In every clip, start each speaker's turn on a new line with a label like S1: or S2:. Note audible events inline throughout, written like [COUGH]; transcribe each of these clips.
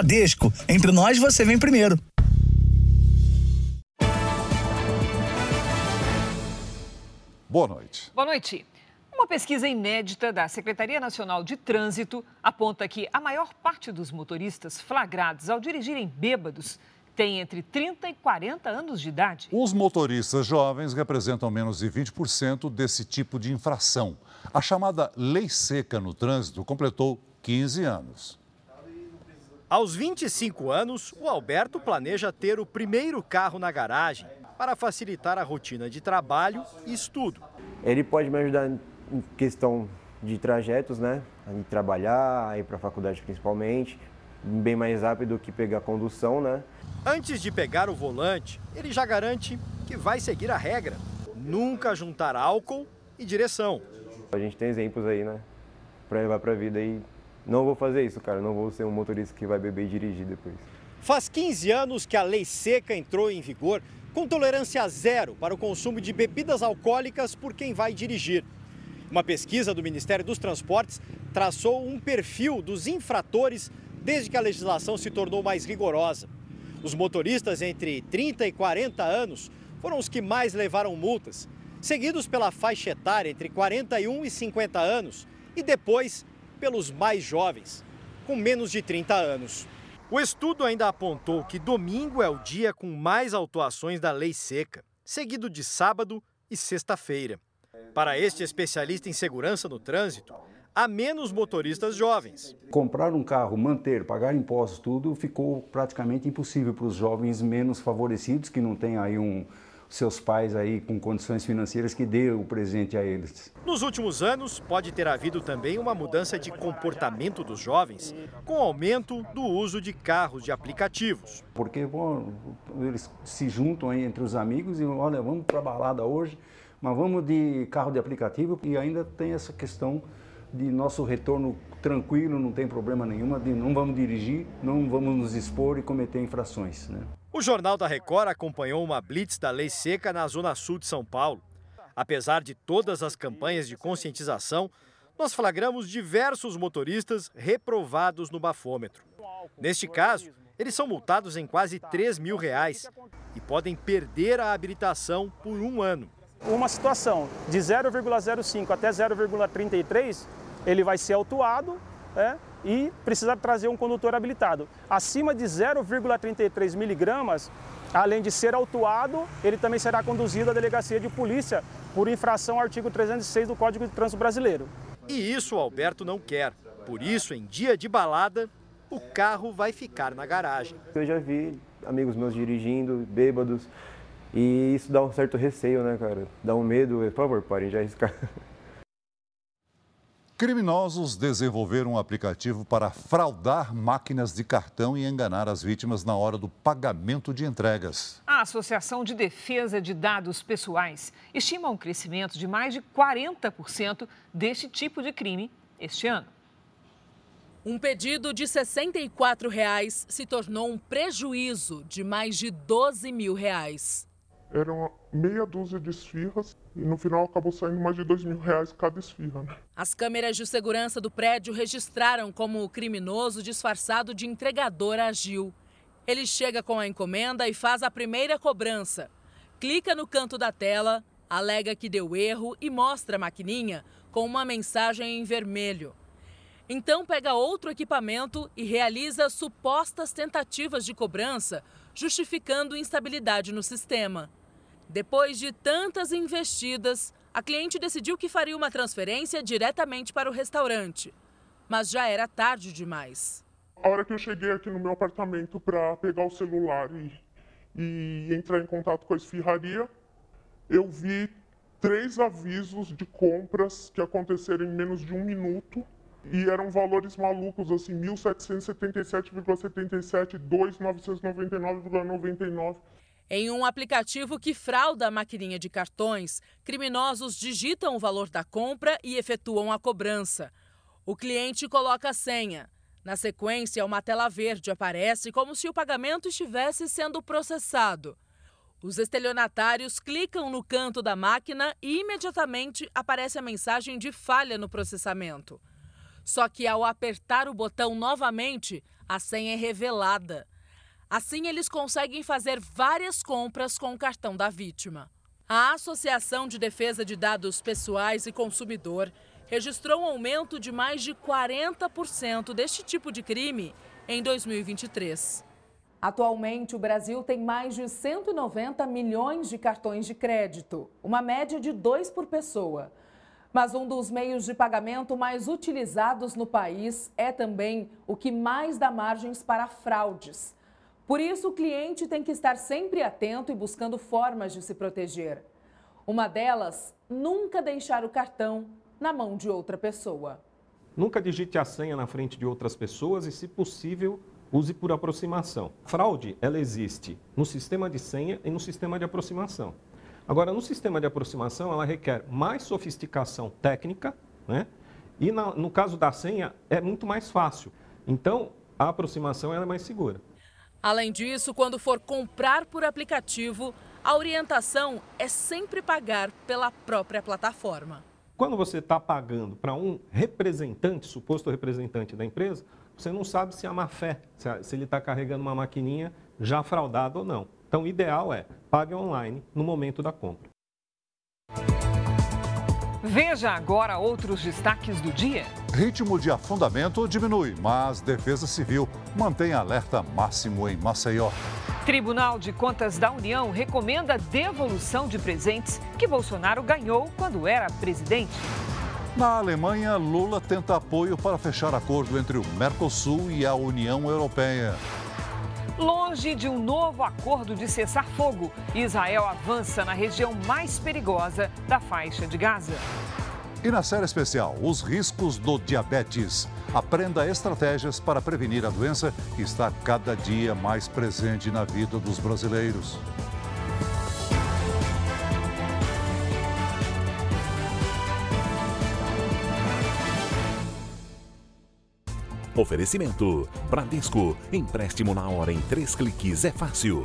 S1: Bradesco. Entre nós, você vem primeiro.
S2: Boa noite.
S3: Boa noite. Uma pesquisa inédita da Secretaria Nacional de Trânsito aponta que a maior parte dos motoristas flagrados ao dirigirem bêbados tem entre 30 e 40 anos de idade.
S2: Os motoristas jovens representam menos de 20% desse tipo de infração. A chamada lei seca no trânsito completou 15 anos.
S4: Aos 25 anos, o Alberto planeja ter o primeiro carro na garagem para facilitar a rotina de trabalho e estudo.
S5: Ele pode me ajudar em questão de trajetos, né? Ir trabalhar, ir para a faculdade principalmente, bem mais rápido que pegar a condução, né?
S4: Antes de pegar o volante, ele já garante que vai seguir a regra: nunca juntar álcool e direção.
S5: A gente tem exemplos aí, né? Para levar para a vida e não vou fazer isso, cara. Não vou ser um motorista que vai beber e dirigir depois.
S4: Faz 15 anos que a lei seca entrou em vigor com tolerância zero para o consumo de bebidas alcoólicas por quem vai dirigir. Uma pesquisa do Ministério dos Transportes traçou um perfil dos infratores desde que a legislação se tornou mais rigorosa. Os motoristas entre 30 e 40 anos foram os que mais levaram multas, seguidos pela faixa etária entre 41 e 50 anos e depois pelos mais jovens, com menos de 30 anos. O estudo ainda apontou que domingo é o dia com mais autuações da lei seca, seguido de sábado e sexta-feira. Para este especialista em segurança no trânsito, há menos motoristas jovens.
S6: Comprar um carro, manter, pagar impostos, tudo ficou praticamente impossível para os jovens menos favorecidos, que não têm aí um, seus pais aí com condições financeiras que dê o presente a eles.
S4: Nos últimos anos, pode ter havido também uma mudança de comportamento dos jovens, com o aumento do uso de carros de aplicativos.
S6: Porque bom, eles se juntam aí entre os amigos e olha, vamos para a balada hoje, mas vamos de carro de aplicativo e ainda tem essa questão de nosso retorno tranquilo, não tem problema nenhuma, de não vamos dirigir, não vamos nos expor e cometer infrações. Né?
S4: O Jornal da Record acompanhou uma blitz da lei seca na zona sul de São Paulo. Apesar de todas as campanhas de conscientização, nós flagramos diversos motoristas reprovados no bafômetro. Neste caso, eles são multados em quase 3 mil reais e podem perder a habilitação por um ano.
S7: Uma situação de 0,05 até 0,33, ele vai ser autuado né, e precisa trazer um condutor habilitado. Acima de 0,33 miligramas, além de ser autuado, ele também será conduzido à delegacia de polícia por infração ao artigo 306 do Código de Trânsito Brasileiro.
S4: E isso o Alberto não quer. Por isso, em dia de balada, o carro vai ficar na garagem.
S5: Eu já vi amigos meus dirigindo, bêbados, e isso dá um certo receio, né, cara? Dá um medo. Por favor, parem de arriscar. [LAUGHS]
S2: Criminosos desenvolveram um aplicativo para fraudar máquinas de cartão e enganar as vítimas na hora do pagamento de entregas.
S3: A Associação de Defesa de Dados Pessoais estima um crescimento de mais de 40% deste tipo de crime este ano.
S8: Um pedido de 64 reais se tornou um prejuízo de mais de 12 mil reais
S9: eram meia dúzia de esfirras e no final acabou saindo mais de dois mil reais cada esfirra. Né?
S8: As câmeras de segurança do prédio registraram como o criminoso disfarçado de entregador agiu. Ele chega com a encomenda e faz a primeira cobrança. Clica no canto da tela, alega que deu erro e mostra a maquininha com uma mensagem em vermelho. Então pega outro equipamento e realiza supostas tentativas de cobrança, justificando instabilidade no sistema. Depois de tantas investidas, a cliente decidiu que faria uma transferência diretamente para o restaurante. Mas já era tarde demais.
S9: A hora que eu cheguei aqui no meu apartamento para pegar o celular e, e entrar em contato com a esfirraria, eu vi três avisos de compras que aconteceram em menos de um minuto e eram valores malucos, assim, 1.777,77, 2.999,99.
S8: Em um aplicativo que frauda a maquininha de cartões, criminosos digitam o valor da compra e efetuam a cobrança. O cliente coloca a senha. Na sequência, uma tela verde aparece como se o pagamento estivesse sendo processado. Os estelionatários clicam no canto da máquina e imediatamente aparece a mensagem de falha no processamento. Só que ao apertar o botão novamente, a senha é revelada. Assim, eles conseguem fazer várias compras com o cartão da vítima. A Associação de Defesa de Dados Pessoais e Consumidor registrou um aumento de mais de 40% deste tipo de crime em 2023.
S10: Atualmente, o Brasil tem mais de 190 milhões de cartões de crédito, uma média de dois por pessoa. Mas um dos meios de pagamento mais utilizados no país é também o que mais dá margens para fraudes. Por isso, o cliente tem que estar sempre atento e buscando formas de se proteger. Uma delas, nunca deixar o cartão na mão de outra pessoa.
S11: Nunca digite a senha na frente de outras pessoas e, se possível, use por aproximação. Fraude, ela existe no sistema de senha e no sistema de aproximação. Agora, no sistema de aproximação, ela requer mais sofisticação técnica, né? E no caso da senha, é muito mais fácil. Então, a aproximação é mais segura.
S8: Além disso, quando for comprar por aplicativo, a orientação é sempre pagar pela própria plataforma.
S11: Quando você está pagando para um representante, suposto representante da empresa, você não sabe se é má fé, se ele está carregando uma maquininha já fraudada ou não. Então, o ideal é pague online no momento da compra.
S3: Veja agora outros destaques do dia.
S2: Ritmo de afundamento diminui, mas Defesa Civil mantém alerta máximo em Maceió.
S3: Tribunal de Contas da União recomenda devolução de presentes que Bolsonaro ganhou quando era presidente.
S2: Na Alemanha, Lula tenta apoio para fechar acordo entre o Mercosul e a União Europeia.
S3: Longe de um novo acordo de cessar-fogo, Israel avança na região mais perigosa da faixa de Gaza.
S2: E na série especial, os riscos do diabetes. Aprenda estratégias para prevenir a doença que está cada dia mais presente na vida dos brasileiros.
S12: Oferecimento: Bradesco. Empréstimo na hora em três cliques é fácil.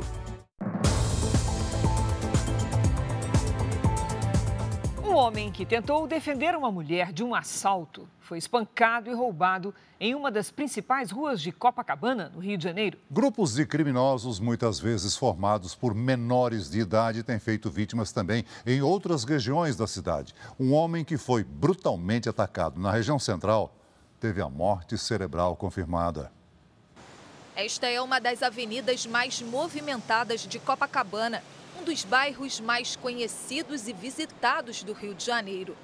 S3: Um homem que tentou defender uma mulher de um assalto foi espancado e roubado em uma das principais ruas de Copacabana, no Rio de Janeiro.
S2: Grupos de criminosos, muitas vezes formados por menores de idade, têm feito vítimas também em outras regiões da cidade. Um homem que foi brutalmente atacado na região central teve a morte cerebral confirmada.
S13: Esta é uma das avenidas mais movimentadas de Copacabana, um dos bairros mais conhecidos e visitados do Rio de Janeiro.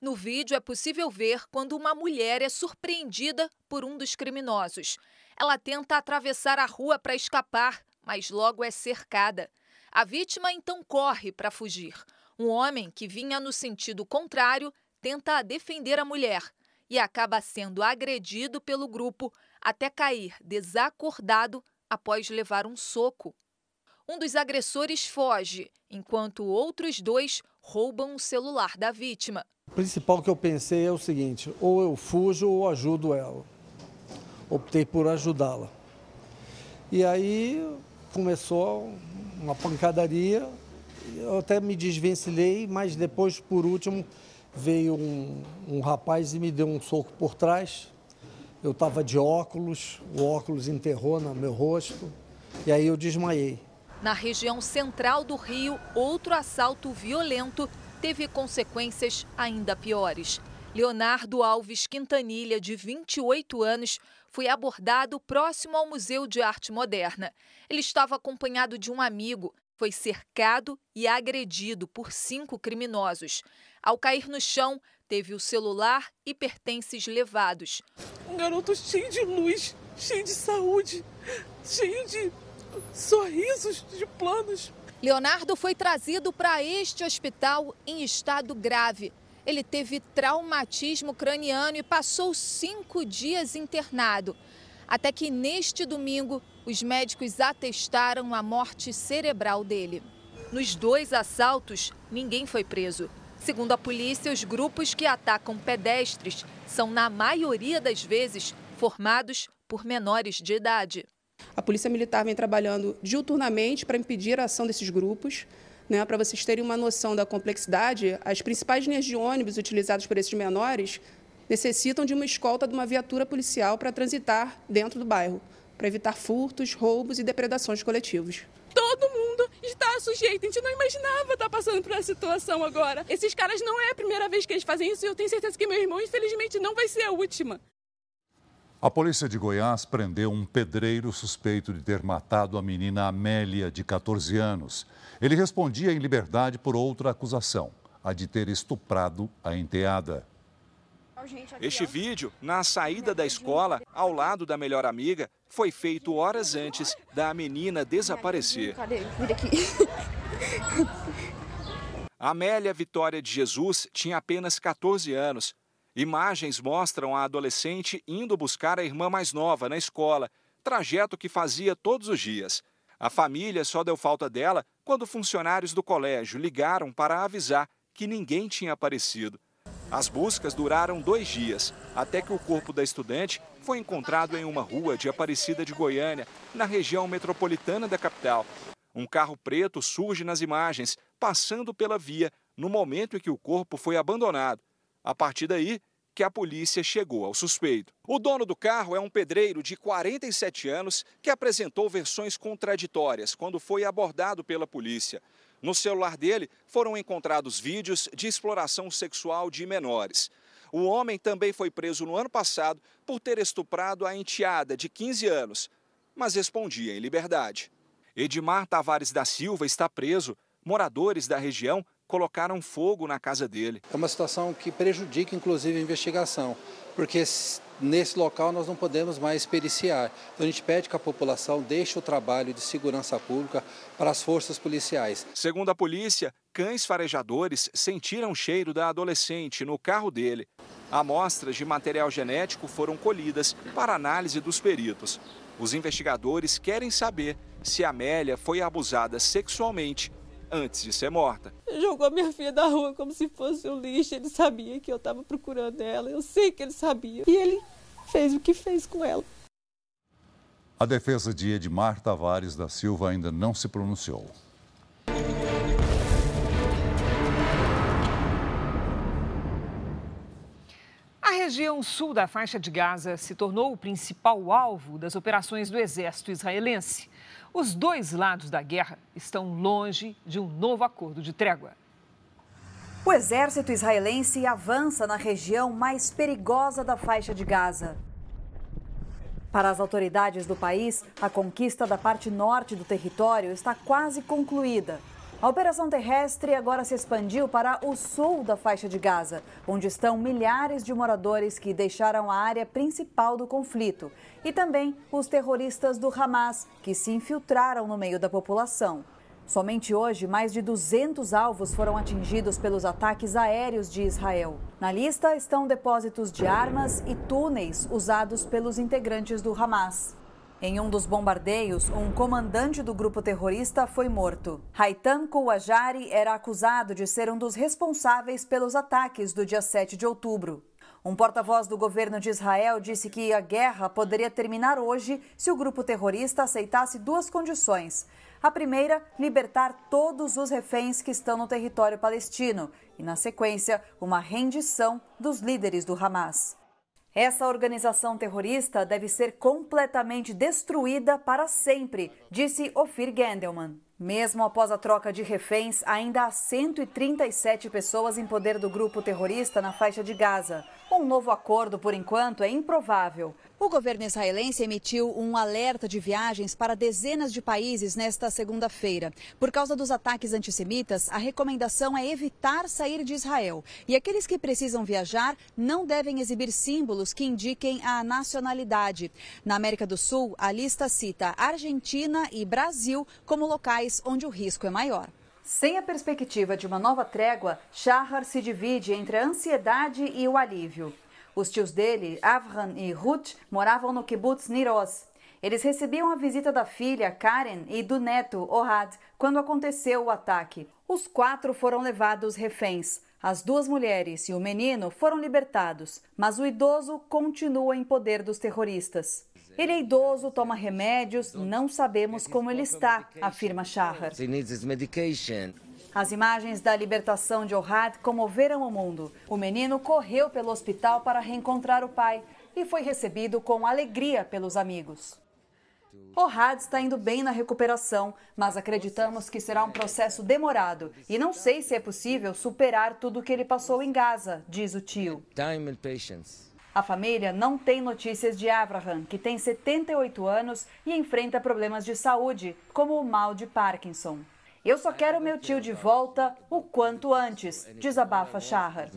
S13: No vídeo é possível ver quando uma mulher é surpreendida por um dos criminosos. Ela tenta atravessar a rua para escapar, mas logo é cercada. A vítima então corre para fugir. Um homem que vinha no sentido contrário tenta defender a mulher, e acaba sendo agredido pelo grupo até cair desacordado após levar um soco. Um dos agressores foge, enquanto outros dois roubam o celular da vítima.
S14: O principal que eu pensei é o seguinte: ou eu fujo ou ajudo ela. Optei por ajudá-la. E aí começou uma pancadaria. Eu até me desvencilhei, mas depois, por último, veio um, um rapaz e me deu um soco por trás. Eu estava de óculos, o óculos enterrou no meu rosto e aí eu desmaiei.
S13: Na região central do Rio, outro assalto violento teve consequências ainda piores. Leonardo Alves Quintanilha, de 28 anos, foi abordado próximo ao Museu de Arte Moderna. Ele estava acompanhado de um amigo, foi cercado e agredido por cinco criminosos. Ao cair no chão, teve o celular e pertences levados.
S15: Um garoto cheio de luz, cheio de saúde, cheio de sorrisos, de planos.
S13: Leonardo foi trazido para este hospital em estado grave. Ele teve traumatismo craniano e passou cinco dias internado. Até que neste domingo, os médicos atestaram a morte cerebral dele. Nos dois assaltos, ninguém foi preso. Segundo a polícia, os grupos que atacam pedestres são, na maioria das vezes, formados por menores de idade.
S16: A Polícia Militar vem trabalhando diuturnamente para impedir a ação desses grupos. Né, para vocês terem uma noção da complexidade, as principais linhas de ônibus utilizadas por esses menores necessitam de uma escolta de uma viatura policial para transitar dentro do bairro, para evitar furtos, roubos e depredações coletivos.
S15: Todo mundo está sujeito. A gente não imaginava estar passando por essa situação agora. Esses caras não é a primeira vez que eles fazem isso e eu tenho certeza que meu irmão, infelizmente, não vai ser a última.
S2: A polícia de Goiás prendeu um pedreiro suspeito de ter matado a menina Amélia, de 14 anos. Ele respondia em liberdade por outra acusação, a de ter estuprado a enteada.
S17: Este vídeo, na saída da escola, ao lado da melhor amiga, foi feito horas antes da menina desaparecer.
S18: Cadê? Vira aqui.
S17: Amélia Vitória de Jesus tinha apenas 14 anos. Imagens mostram a adolescente indo buscar a irmã mais nova na escola, trajeto que fazia todos os dias. A família só deu falta dela quando funcionários do colégio ligaram para avisar que ninguém tinha aparecido. As buscas duraram dois dias, até que o corpo da estudante foi encontrado em uma rua de Aparecida de Goiânia, na região metropolitana da capital. Um carro preto surge nas imagens, passando pela via no momento em que o corpo foi abandonado. A partir daí, que a polícia chegou ao suspeito. O dono do carro é um pedreiro de 47 anos que apresentou versões contraditórias quando foi abordado pela polícia. No celular dele foram encontrados vídeos de exploração sexual de menores. O homem também foi preso no ano passado por ter estuprado a enteada de 15 anos, mas respondia em liberdade. Edmar Tavares da Silva está preso. Moradores da região colocaram fogo na casa dele.
S19: É uma situação que prejudica, inclusive, a investigação, porque nesse local nós não podemos mais periciar. Então a gente pede que a população deixe o trabalho de segurança pública para as forças policiais.
S17: Segundo a polícia, cães farejadores sentiram o cheiro da adolescente no carro dele. Amostras de material genético foram colhidas para análise dos peritos. Os investigadores querem saber se Amélia foi abusada sexualmente antes de ser morta.
S15: Jogou minha filha da rua como se fosse um lixo. Ele sabia que eu estava procurando ela. Eu sei que ele sabia. E ele fez o que fez com ela.
S2: A defesa de Edmar Tavares da Silva ainda não se pronunciou.
S3: A região sul da faixa de Gaza se tornou o principal alvo das operações do exército israelense. Os dois lados da guerra estão longe de um novo acordo de trégua.
S20: O exército israelense avança na região mais perigosa da faixa de Gaza. Para as autoridades do país, a conquista da parte norte do território está quase concluída. A operação terrestre agora se expandiu para o sul da faixa de Gaza, onde estão milhares de moradores que deixaram a área principal do conflito, e também os terroristas do Hamas, que se infiltraram no meio da população. Somente hoje, mais de 200 alvos foram atingidos pelos ataques aéreos de Israel. Na lista estão depósitos de armas e túneis usados pelos integrantes do Hamas. Em um dos bombardeios, um comandante do grupo terrorista foi morto. Haitam Kouajari era acusado de ser um dos responsáveis pelos ataques do dia 7 de outubro. Um porta-voz do governo de Israel disse que a guerra poderia terminar hoje se o grupo terrorista aceitasse duas condições. A primeira, libertar todos os reféns que estão no território palestino, e, na sequência, uma rendição dos líderes do Hamas. Essa organização terrorista deve ser completamente destruída para sempre, disse Ofir Gendelman. Mesmo após a troca de reféns, ainda há 137 pessoas em poder do grupo terrorista na faixa de Gaza. Um novo acordo, por enquanto, é improvável. O governo israelense emitiu um alerta de viagens para dezenas de países nesta segunda-feira. Por causa dos ataques antissemitas, a recomendação é evitar sair de Israel. E aqueles que precisam viajar não devem exibir símbolos que indiquem a nacionalidade. Na América do Sul, a lista cita Argentina e Brasil como locais onde o risco é maior. Sem a perspectiva de uma nova trégua, Shahar se divide entre a ansiedade e o alívio. Os tios dele, Avram e Ruth, moravam no kibbutz Niroz. Eles recebiam a visita da filha, Karen, e do neto, Ohad, quando aconteceu o ataque. Os quatro foram levados reféns. As duas mulheres e o menino foram libertados, mas o idoso continua em poder dos terroristas. Ele é idoso, toma remédios, não sabemos como ele está, afirma Shahar. As imagens da libertação de Ohad comoveram o mundo. O menino correu pelo hospital para reencontrar o pai e foi recebido com alegria pelos amigos. Ohad está indo bem na recuperação, mas acreditamos que será um processo demorado e não sei se é possível superar tudo o que ele passou em Gaza, diz o tio. A família não tem notícias de Abraham, que tem 78 anos e enfrenta problemas de saúde, como o mal de Parkinson. Eu só quero meu tio de volta o quanto antes, desabafa Shahar.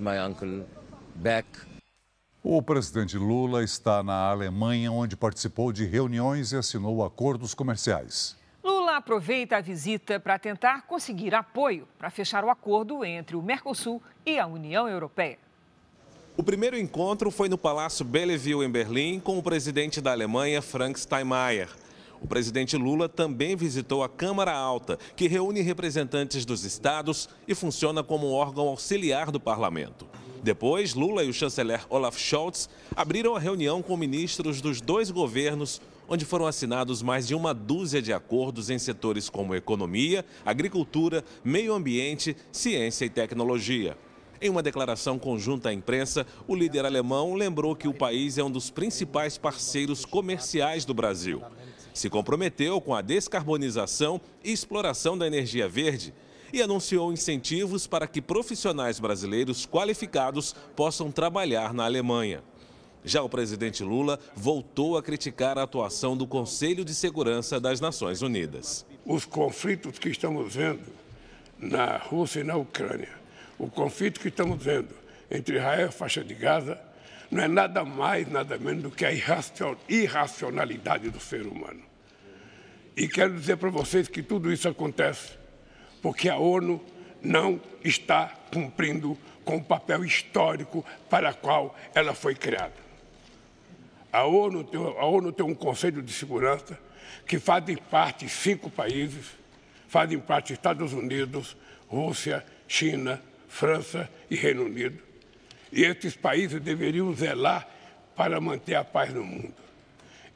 S2: O presidente Lula está na Alemanha, onde participou de reuniões e assinou acordos comerciais.
S3: Lula aproveita a visita para tentar conseguir apoio para fechar o acordo entre o Mercosul e a União Europeia.
S11: O primeiro encontro foi no Palácio Bellevue, em Berlim, com o presidente da Alemanha, Frank Steinmeier. O presidente Lula também visitou a Câmara Alta, que reúne representantes dos estados e funciona como um órgão auxiliar do parlamento. Depois, Lula e o chanceler Olaf Scholz abriram a reunião com ministros dos dois governos, onde foram assinados mais de uma dúzia de acordos em setores como economia, agricultura, meio ambiente, ciência e tecnologia. Em uma declaração conjunta à imprensa, o líder alemão lembrou que o país é um dos principais parceiros comerciais do Brasil. Se comprometeu com a descarbonização e exploração da energia verde e anunciou incentivos para que profissionais brasileiros qualificados possam trabalhar na Alemanha. Já o presidente Lula voltou a criticar a atuação do Conselho de Segurança das Nações Unidas.
S21: Os conflitos que estamos vendo na Rússia e na Ucrânia, o conflito que estamos vendo entre Israel e a faixa de Gaza, não é nada mais, nada menos do que a irracionalidade do ser humano. E quero dizer para vocês que tudo isso acontece porque a ONU não está cumprindo com o papel histórico para o qual ela foi criada. A ONU, tem, a ONU tem um Conselho de Segurança que fazem parte cinco países, fazem parte Estados Unidos, Rússia, China, França e Reino Unido. E esses países deveriam zelar para manter a paz no mundo.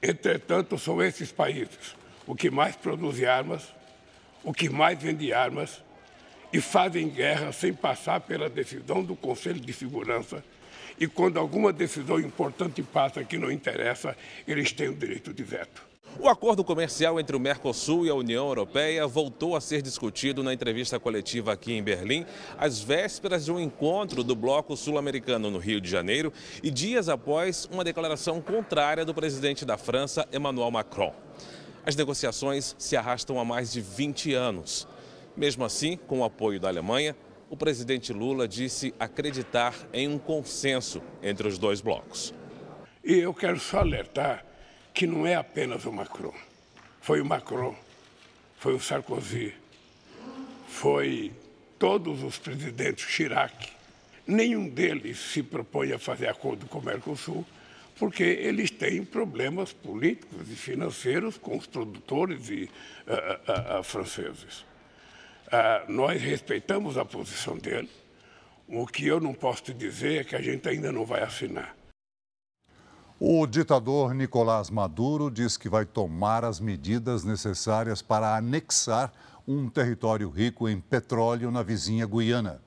S21: Entretanto, são esses países o que mais produzem armas, o que mais vende armas e fazem guerra sem passar pela decisão do Conselho de Segurança. E quando alguma decisão importante passa que não interessa, eles têm o direito de veto.
S11: O acordo comercial entre o Mercosul e a União Europeia voltou a ser discutido na entrevista coletiva aqui em Berlim, às vésperas de um encontro do Bloco Sul-Americano no Rio de Janeiro e dias após uma declaração contrária do presidente da França, Emmanuel Macron. As negociações se arrastam há mais de 20 anos. Mesmo assim, com o apoio da Alemanha, o presidente Lula disse acreditar em um consenso entre os dois blocos.
S21: E eu quero só alertar que não é apenas o Macron. Foi o Macron, foi o Sarkozy, foi todos os presidentes Chirac. Nenhum deles se propõe a fazer acordo com o Mercosul porque eles têm problemas políticos e financeiros com os produtores e, uh, uh, uh, franceses. nós respeitamos a posição dele. O que eu não posso te dizer é que a gente ainda não vai assinar.
S2: O ditador Nicolás Maduro diz que vai tomar as medidas necessárias para anexar um território rico em petróleo na vizinha Guiana.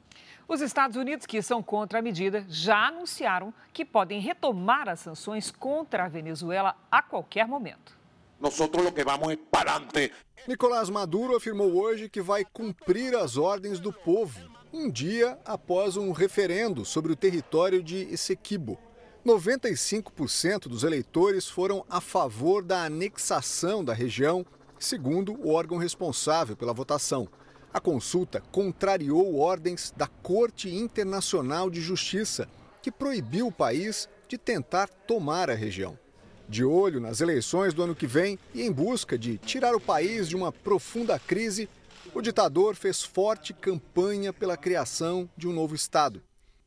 S3: Os Estados Unidos, que são contra a medida, já anunciaram que podem retomar as sanções contra a Venezuela a qualquer momento.
S22: Nosotros lo que vamos para adelante.
S23: Nicolás Maduro afirmou hoje que vai cumprir as ordens do povo, um dia após um referendo sobre o território de Essequibo. 95% dos eleitores foram a favor da anexação da região, segundo o órgão responsável pela votação. A consulta contrariou ordens da Corte Internacional de Justiça, que proibiu o país de tentar tomar a região. De olho nas eleições do ano que vem e em busca de tirar o país de uma profunda crise, o ditador fez forte campanha pela criação de um novo Estado.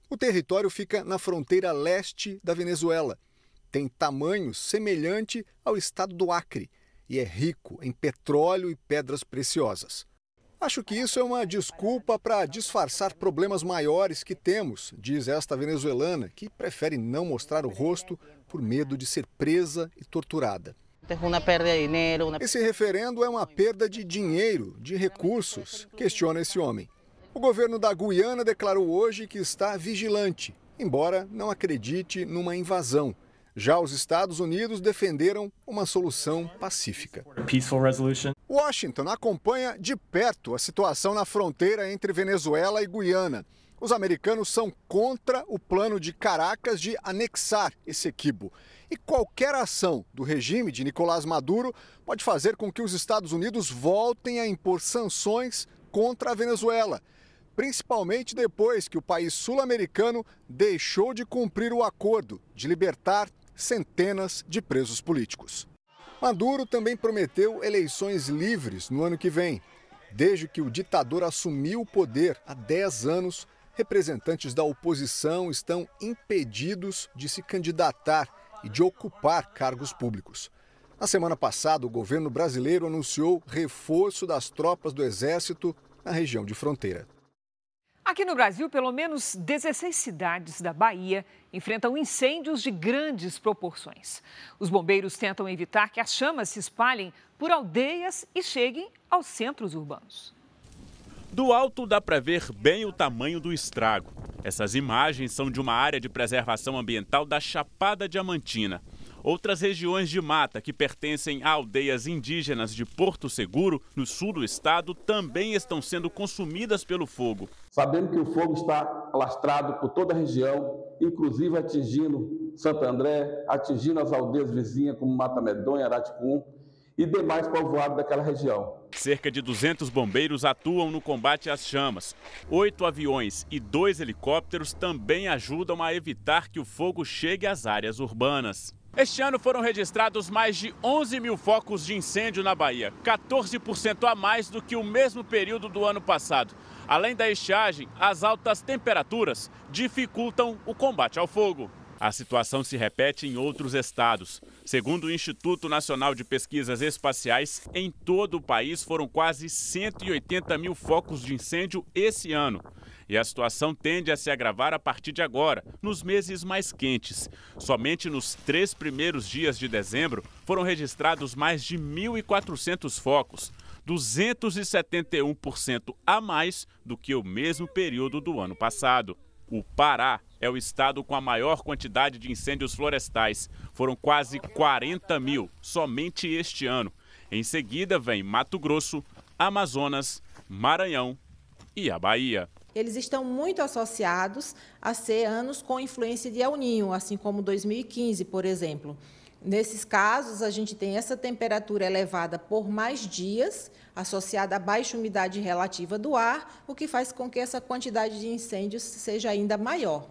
S23: O território fica na fronteira leste da Venezuela. Tem tamanho semelhante ao estado do Acre e é rico em petróleo e pedras preciosas. Acho que isso é uma desculpa para disfarçar problemas maiores que temos, diz esta venezuelana, que prefere não mostrar o rosto por medo de ser presa e torturada. Esse referendo é uma perda de dinheiro, de recursos, questiona esse homem. O governo da Guiana declarou hoje que está vigilante, embora não acredite numa invasão. Já os Estados Unidos defenderam uma solução pacífica. Washington acompanha de perto a situação na fronteira entre Venezuela e Guiana. Os americanos são contra o plano de Caracas de anexar esse equibo. E qualquer ação do regime de Nicolás Maduro pode fazer com que os Estados Unidos voltem a impor sanções contra a Venezuela, principalmente depois que o país sul-americano deixou de cumprir o acordo de libertar centenas de presos políticos. Maduro também prometeu eleições livres no ano que vem. Desde que o ditador assumiu o poder há 10 anos, representantes da oposição estão impedidos de se candidatar e de ocupar cargos públicos. Na semana passada, o governo brasileiro anunciou reforço das tropas do Exército na região de fronteira.
S3: Aqui no Brasil, pelo menos 16 cidades da Bahia enfrentam incêndios de grandes proporções. Os bombeiros tentam evitar que as chamas se espalhem por aldeias e cheguem aos centros urbanos.
S24: Do alto dá para ver bem o tamanho do estrago. Essas imagens são de uma área de preservação ambiental da Chapada Diamantina. Outras regiões de mata que pertencem a aldeias indígenas de Porto Seguro, no sul do estado, também estão sendo consumidas pelo fogo.
S25: Sabendo que o fogo está alastrado por toda a região, inclusive atingindo Santo André, atingindo as aldeias vizinhas como Mata Medonha, Araticum e demais povoados daquela região.
S24: Cerca de 200 bombeiros atuam no combate às chamas. Oito aviões e dois helicópteros também ajudam a evitar que o fogo chegue às áreas urbanas. Este ano foram registrados mais de 11 mil focos de incêndio na Bahia, 14% a mais do que o mesmo período do ano passado. Além da estiagem, as altas temperaturas dificultam o combate ao fogo. A situação se repete em outros estados. Segundo o Instituto Nacional de Pesquisas Espaciais, em todo o país foram quase 180 mil focos de incêndio esse ano. E a situação tende a se agravar a partir de agora, nos meses mais quentes. Somente nos três primeiros dias de dezembro foram registrados mais de 1.400 focos, 271% a mais do que o mesmo período do ano passado. O Pará é o estado com a maior quantidade de incêndios florestais. Foram quase 40 mil somente este ano. Em seguida vem Mato Grosso, Amazonas, Maranhão e a Bahia
S26: eles estão muito associados a ser anos com influência de El Ninho, assim como 2015, por exemplo. Nesses casos, a gente tem essa temperatura elevada por mais dias, associada à baixa umidade relativa do ar, o que faz com que essa quantidade de incêndios seja ainda maior.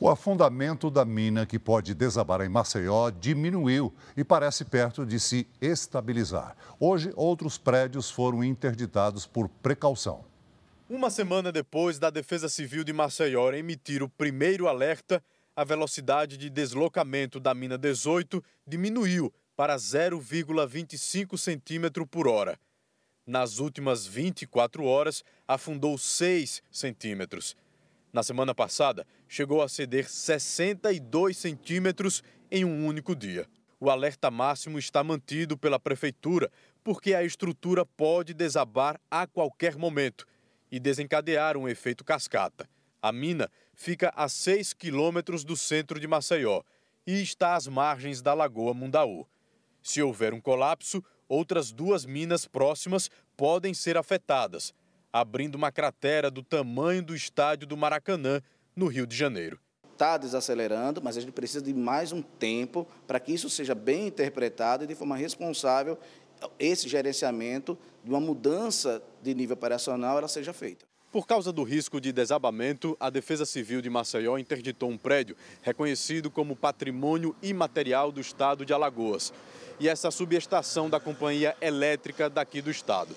S2: O afundamento da mina que pode desabar em Maceió diminuiu e parece perto de se estabilizar. Hoje, outros prédios foram interditados por precaução.
S27: Uma semana depois da Defesa Civil de Maceió emitir o primeiro alerta, a velocidade de deslocamento da mina 18 diminuiu para 0,25 centímetro por hora. Nas últimas 24 horas, afundou 6 centímetros. Na semana passada, chegou a ceder 62 centímetros em um único dia. O alerta máximo está mantido pela Prefeitura, porque a estrutura pode desabar a qualquer momento e desencadear um efeito cascata. A mina fica a 6 quilômetros do centro de Maceió e está às margens da Lagoa Mundaú. Se houver um colapso, outras duas minas próximas podem ser afetadas, abrindo uma cratera do tamanho do estádio do Maracanã, no Rio de Janeiro.
S28: Está desacelerando, mas a gente precisa de mais um tempo para que isso seja bem interpretado e de forma responsável esse gerenciamento de uma mudança de nível operacional ela seja feita.
S27: Por causa do risco de desabamento, a Defesa Civil de Maceió interditou um prédio reconhecido como patrimônio imaterial do estado de Alagoas e essa subestação da companhia elétrica daqui do estado.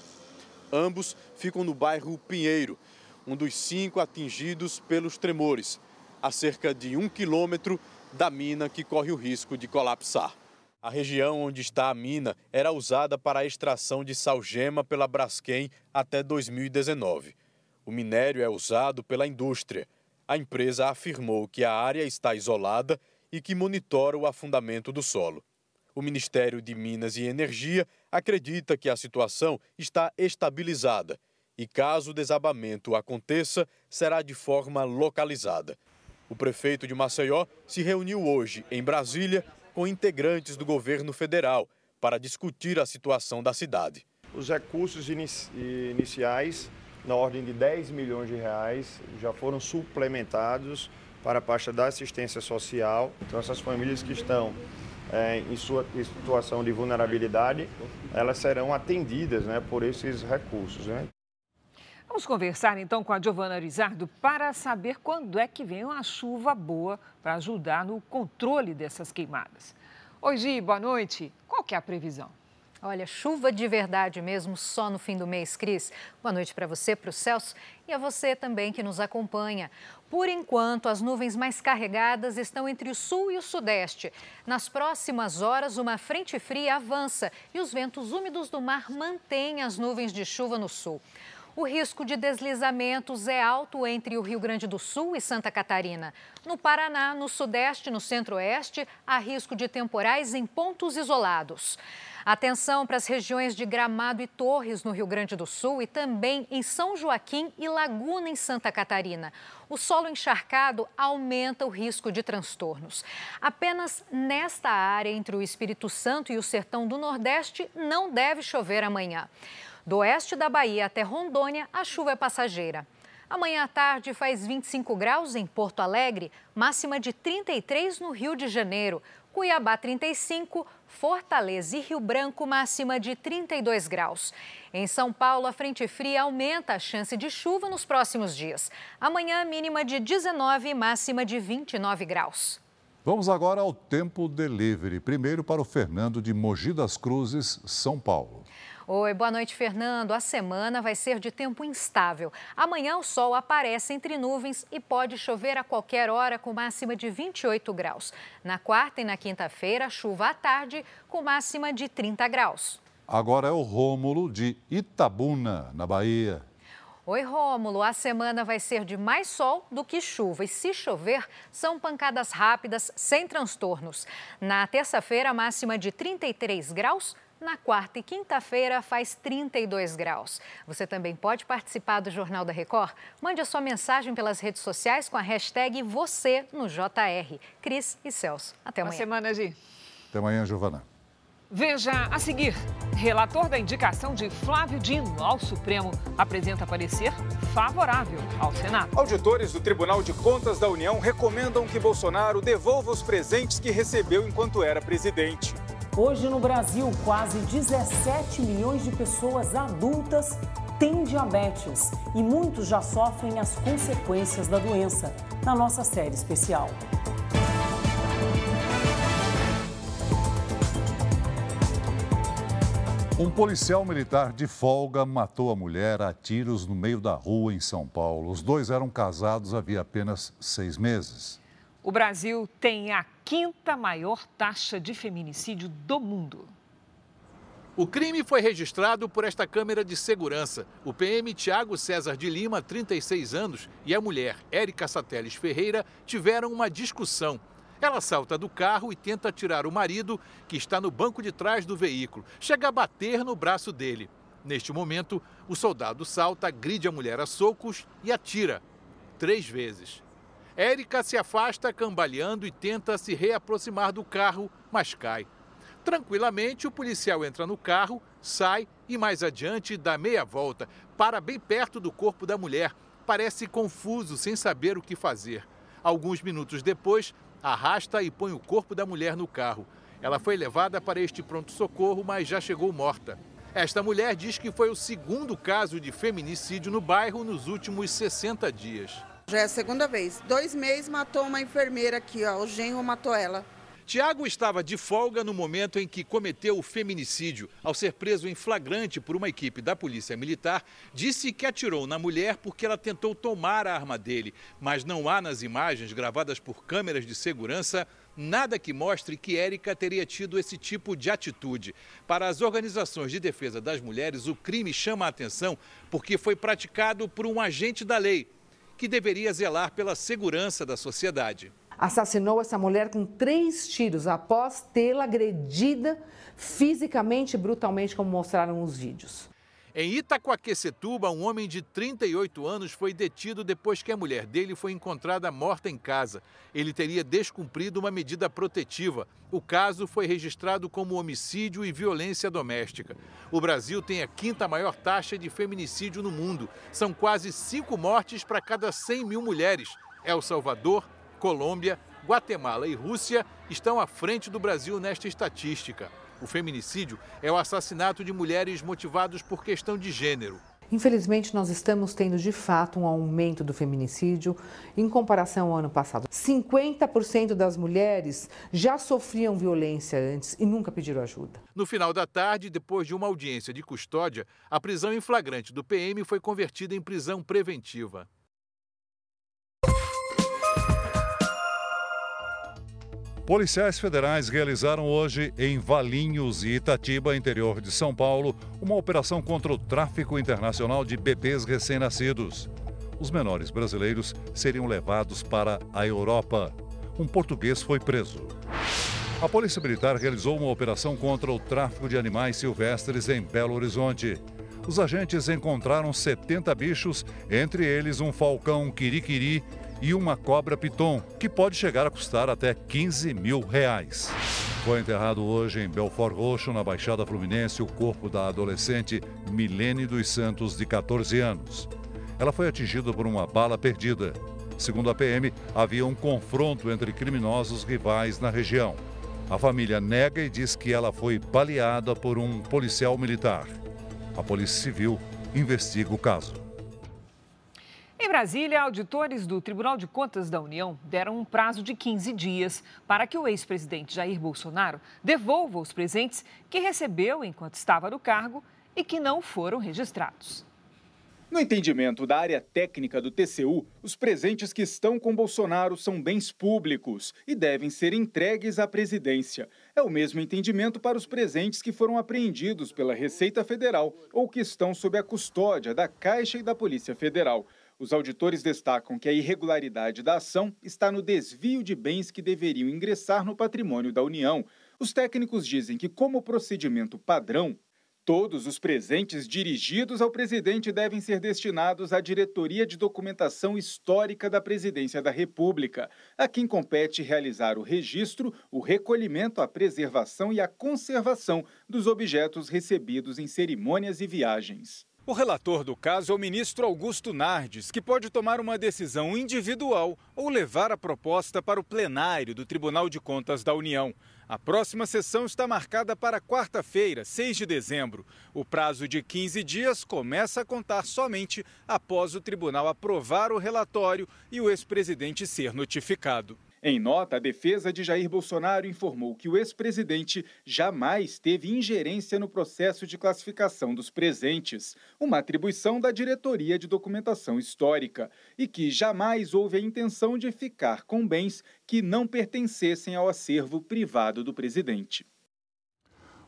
S27: Ambos ficam no bairro Pinheiro, um dos cinco atingidos pelos tremores, a cerca de um quilômetro da mina que corre o risco de colapsar. A região onde está a mina era usada para a extração de salgema pela Braskem até 2019. O minério é usado pela indústria. A empresa afirmou que a área está isolada e que monitora o afundamento do solo. O Ministério de Minas e Energia acredita que a situação está estabilizada e caso o desabamento aconteça, será de forma localizada. O prefeito de Maceió se reuniu hoje em Brasília com integrantes do governo federal para discutir a situação da cidade.
S28: Os recursos iniciais, na ordem de 10 milhões de reais, já foram suplementados para a pasta da assistência social. Então, essas famílias que estão é, em sua situação de vulnerabilidade, elas serão atendidas né, por esses recursos. Né?
S3: Vamos conversar então com a Giovana Rizardo para saber quando é que vem uma chuva boa para ajudar no controle dessas queimadas. Oi, Gi, boa noite. Qual que é a previsão?
S29: Olha, chuva de verdade mesmo só no fim do mês, Cris. Boa noite para você, para o Celso e a você também que nos acompanha. Por enquanto, as nuvens mais carregadas estão entre o sul e o sudeste. Nas próximas horas, uma frente fria avança e os ventos úmidos do mar mantêm as nuvens de chuva no sul. O risco de deslizamentos é alto entre o Rio Grande do Sul e Santa Catarina. No Paraná, no Sudeste e no Centro-Oeste, há risco de temporais em pontos isolados. Atenção para as regiões de Gramado e Torres, no Rio Grande do Sul, e também em São Joaquim e Laguna, em Santa Catarina. O solo encharcado aumenta o risco de transtornos. Apenas nesta área, entre o Espírito Santo e o sertão do Nordeste, não deve chover amanhã. Do oeste da Bahia até Rondônia, a chuva é passageira. Amanhã à tarde faz 25 graus em Porto Alegre, máxima de 33 no Rio de Janeiro. Cuiabá 35, Fortaleza e Rio Branco máxima de 32 graus. Em São Paulo, a frente fria aumenta a chance de chuva nos próximos dias. Amanhã, mínima de 19 e máxima de 29 graus.
S2: Vamos agora ao tempo delivery. Primeiro para o Fernando de Mogi das Cruzes, São Paulo.
S29: Oi, boa noite, Fernando. A semana vai ser de tempo instável. Amanhã o sol aparece entre nuvens e pode chover a qualquer hora com máxima de 28 graus. Na quarta e na quinta-feira, chuva à tarde com máxima de 30 graus.
S2: Agora é o Rômulo de Itabuna, na Bahia.
S29: Oi, Rômulo. A semana vai ser de mais sol do que chuva. E se chover, são pancadas rápidas, sem transtornos. Na terça-feira, máxima de 33 graus na quarta e quinta-feira faz 32 graus. Você também pode participar do Jornal da Record? Mande a sua mensagem pelas redes sociais com a hashtag você no JR. Cris e Celso. Até amanhã.
S3: Boa semana, Gi.
S2: Até amanhã, Giovana.
S3: Veja a seguir. Relator da indicação de Flávio Dino ao Supremo apresenta parecer favorável ao Senado.
S30: Auditores do Tribunal de Contas da União recomendam que Bolsonaro devolva os presentes que recebeu enquanto era presidente.
S31: Hoje no Brasil, quase 17 milhões de pessoas adultas têm diabetes e muitos já sofrem as consequências da doença. Na nossa série especial.
S2: Um policial militar de folga matou a mulher a tiros no meio da rua em São Paulo. Os dois eram casados havia apenas seis meses.
S3: O Brasil tem a quinta maior taxa de feminicídio do mundo.
S32: O crime foi registrado por esta câmera de segurança. O PM Tiago César de Lima, 36 anos, e a mulher Érica Sateles Ferreira tiveram uma discussão. Ela salta do carro e tenta tirar o marido, que está no banco de trás do veículo. Chega a bater no braço dele. Neste momento, o soldado salta, agride a mulher a socos e atira. Três vezes. Érica se afasta cambaleando e tenta se reaproximar do carro, mas cai. Tranquilamente, o policial entra no carro, sai e mais adiante dá meia volta, para bem perto do corpo da mulher. Parece confuso, sem saber o que fazer. Alguns minutos depois, arrasta e põe o corpo da mulher no carro. Ela foi levada para este pronto-socorro, mas já chegou morta. Esta mulher diz que foi o segundo caso de feminicídio no bairro nos últimos 60 dias.
S33: Já é a segunda vez. Dois meses matou uma enfermeira aqui, ó. O genro matou ela.
S32: Tiago estava de folga no momento em que cometeu o feminicídio. Ao ser preso em flagrante por uma equipe da Polícia Militar, disse que atirou na mulher porque ela tentou tomar a arma dele. Mas não há nas imagens gravadas por câmeras de segurança nada que mostre que Érica teria tido esse tipo de atitude. Para as organizações de defesa das mulheres, o crime chama a atenção porque foi praticado por um agente da lei que deveria zelar pela segurança da sociedade.
S34: Assassinou essa mulher com três tiros após tê-la agredida fisicamente e brutalmente, como mostraram os vídeos.
S32: Em Itacoaquecetuba, um homem de 38 anos foi detido depois que a mulher dele foi encontrada morta em casa. Ele teria descumprido uma medida protetiva. O caso foi registrado como homicídio e violência doméstica. O Brasil tem a quinta maior taxa de feminicídio no mundo. São quase cinco mortes para cada 100 mil mulheres. El Salvador, Colômbia, Guatemala e Rússia estão à frente do Brasil nesta estatística. O feminicídio é o assassinato de mulheres motivados por questão de gênero.
S34: Infelizmente, nós estamos tendo de fato um aumento do feminicídio em comparação ao ano passado. 50% das mulheres já sofriam violência antes e nunca pediram ajuda.
S32: No final da tarde, depois de uma audiência de custódia, a prisão em flagrante do PM foi convertida em prisão preventiva.
S2: Policiais federais realizaram hoje em Valinhos e Itatiba, interior de São Paulo, uma operação contra o tráfico internacional de bebês recém-nascidos. Os menores brasileiros seriam levados para a Europa. Um português foi preso. A Polícia Militar realizou uma operação contra o tráfico de animais silvestres em Belo Horizonte. Os agentes encontraram 70 bichos, entre eles um falcão quiriquiri e uma cobra piton, que pode chegar a custar até 15 mil reais. Foi enterrado hoje em Belfort Roxo, na Baixada Fluminense, o corpo da adolescente Milene dos Santos, de 14 anos. Ela foi atingida por uma bala perdida. Segundo a PM, havia um confronto entre criminosos rivais na região. A família nega e diz que ela foi baleada por um policial militar. A Polícia Civil investiga o caso.
S3: Em Brasília, auditores do Tribunal de Contas da União deram um prazo de 15 dias para que o ex-presidente Jair Bolsonaro devolva os presentes que recebeu enquanto estava no cargo e que não foram registrados.
S30: No entendimento da área técnica do TCU, os presentes que estão com Bolsonaro são bens públicos e devem ser entregues à presidência. É o mesmo entendimento para os presentes que foram apreendidos pela Receita Federal ou que estão sob a custódia da Caixa e da Polícia Federal. Os auditores destacam que a irregularidade da ação está no desvio de bens que deveriam ingressar no patrimônio da União. Os técnicos dizem que, como procedimento padrão, Todos os presentes dirigidos ao presidente devem ser destinados à Diretoria de Documentação Histórica da Presidência da República, a quem compete realizar o registro, o recolhimento, a preservação e a conservação dos objetos recebidos em cerimônias e viagens. O relator do caso é o ministro Augusto Nardes, que pode tomar uma decisão individual ou levar a proposta para o plenário do Tribunal de Contas da União. A próxima sessão está marcada para quarta-feira, 6 de dezembro. O prazo de 15 dias começa a contar somente após o tribunal aprovar o relatório e o ex-presidente ser notificado. Em nota, a defesa de Jair Bolsonaro informou que o ex-presidente jamais teve ingerência no processo de classificação dos presentes, uma atribuição da Diretoria de Documentação Histórica, e que jamais houve a intenção de ficar com bens que não pertencessem ao acervo privado do presidente.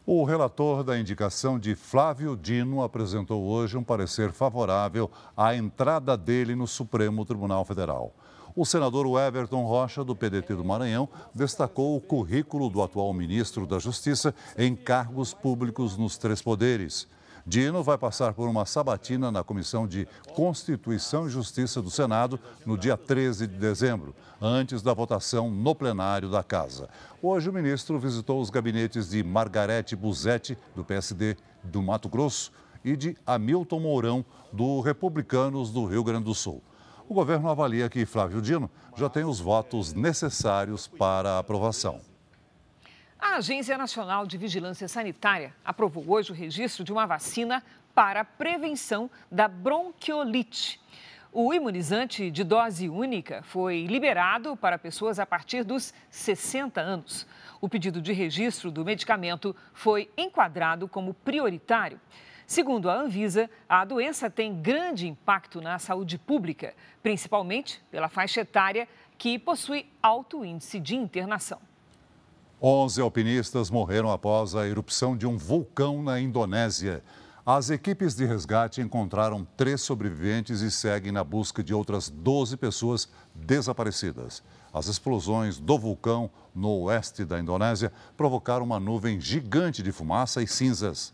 S2: O relator da indicação de Flávio Dino apresentou hoje um parecer favorável à entrada dele no Supremo Tribunal Federal. O senador Everton Rocha, do PDT do Maranhão, destacou o currículo do atual ministro da Justiça em cargos públicos nos três poderes. Dino vai passar por uma sabatina na Comissão de Constituição e Justiça do Senado no dia 13 de dezembro, antes da votação no plenário da Casa. Hoje, o ministro visitou os gabinetes de Margarete Buzetti, do PSD do Mato Grosso, e de Hamilton Mourão, do Republicanos do Rio Grande do Sul o governo avalia que Flávio Dino já tem os votos necessários para a aprovação.
S3: A Agência Nacional de Vigilância Sanitária aprovou hoje o registro de uma vacina para a prevenção da bronquiolite. O imunizante de dose única foi liberado para pessoas a partir dos 60 anos. O pedido de registro do medicamento foi enquadrado como prioritário. Segundo a Anvisa, a doença tem grande impacto na saúde pública, principalmente pela faixa etária que possui alto índice de internação.
S2: 11 alpinistas morreram após a erupção de um vulcão na Indonésia. As equipes de resgate encontraram três sobreviventes e seguem na busca de outras 12 pessoas desaparecidas. As explosões do vulcão no oeste da Indonésia provocaram uma nuvem gigante de fumaça e cinzas.